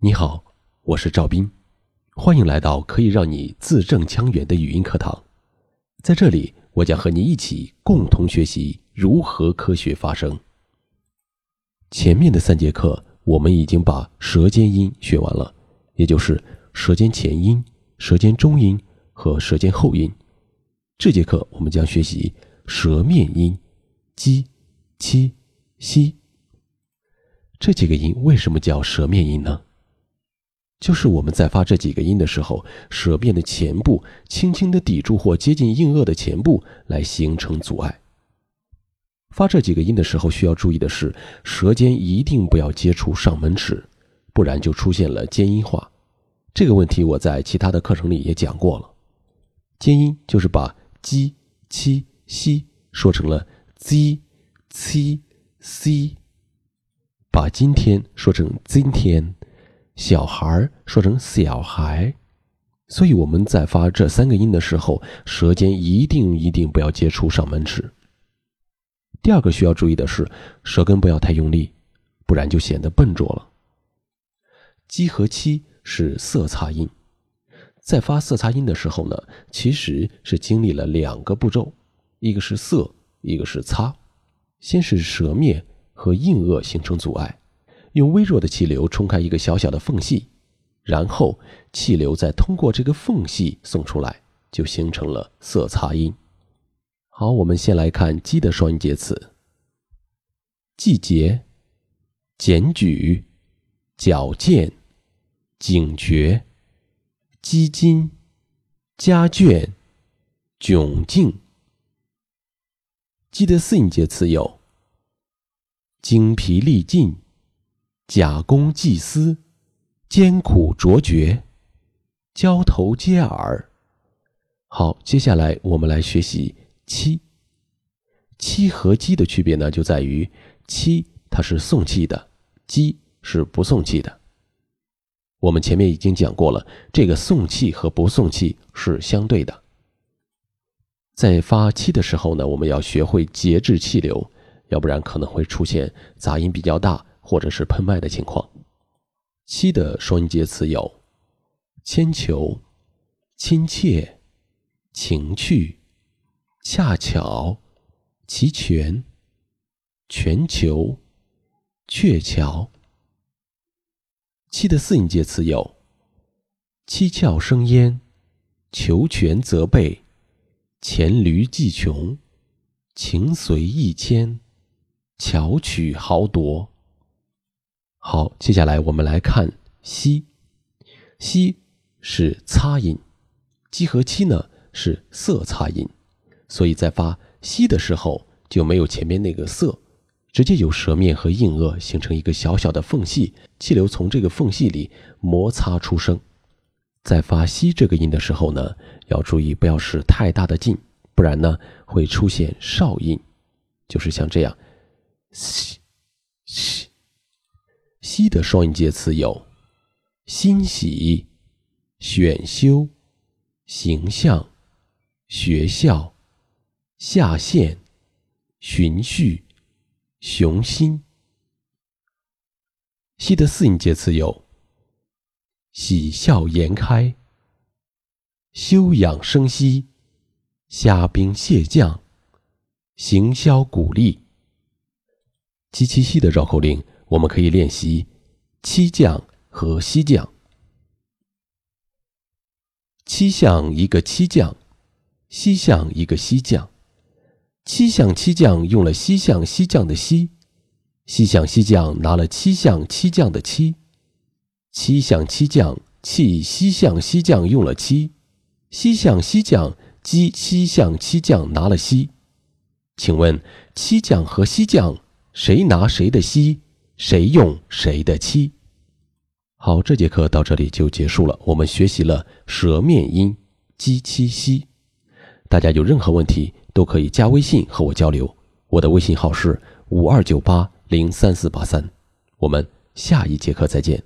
你好，我是赵斌，欢迎来到可以让你字正腔圆的语音课堂。在这里，我将和你一起共同学习如何科学发声。前面的三节课，我们已经把舌尖音学完了，也就是舌尖前音、舌尖中音和舌尖后音。这节课我们将学习舌面音，j、q、x。这几个音为什么叫舌面音呢？就是我们在发这几个音的时候，舌面的前部轻轻的抵住或接近硬腭的前部，来形成阻碍。发这几个音的时候，需要注意的是，舌尖一定不要接触上门齿，不然就出现了尖音化。这个问题我在其他的课程里也讲过了。尖音就是把 j、七、西说成了 z、c、c，把今天说成今天。小孩说成小孩，所以我们在发这三个音的时候，舌尖一定一定不要接触上门齿。第二个需要注意的是，舌根不要太用力，不然就显得笨拙了。鸡和七是色擦音，在发色擦音的时候呢，其实是经历了两个步骤，一个是色，一个是擦。先是舌面和硬腭形成阻碍。用微弱的气流冲开一个小小的缝隙，然后气流再通过这个缝隙送出来，就形成了色擦音。好，我们先来看“鸡”的双音节词：季节、检举、矫健、警觉、基金、家眷、窘境。鸡的四音节词有：精疲力尽。假公济私，艰苦卓绝，交头接耳。好，接下来我们来学习七。七和鸡的区别呢，就在于七它是送气的，鸡是不送气的。我们前面已经讲过了，这个送气和不送气是相对的。在发七的时候呢，我们要学会节制气流，要不然可能会出现杂音比较大。或者是喷麦的情况。七的双音节词有：铅球、亲切、情趣、恰巧、齐全、全球、鹊桥。七的四音节词有：七窍生烟、求全责备、黔驴技穷、情随意迁、巧取豪夺。好，接下来我们来看西，西是擦音，鸡和七呢是色擦音，所以在发西的时候就没有前面那个色，直接由舌面和硬腭形成一个小小的缝隙，气流从这个缝隙里摩擦出声。在发西这个音的时候呢，要注意不要使太大的劲，不然呢会出现哨音，就是像这样，西西。西的双音节词有：欣喜、选修、形象、学校、下线、循序、雄心。西的四音节词有：喜笑颜开、休养生息、虾兵蟹将、行销鼓励。七七西的绕口令。我们可以练习七将和西将。七项一个七将，西项一个西将。七项七将用了西项西将的西，西项西将拿了七项七将的七。七项七将弃西项西将用了七，西项西将击七项七将拿了西。请问七将和西将谁拿谁的西？谁用谁的七？好，这节课到这里就结束了。我们学习了舌面音鸡七西，大家有任何问题都可以加微信和我交流。我的微信号是五二九八零三四八三。我们下一节课再见。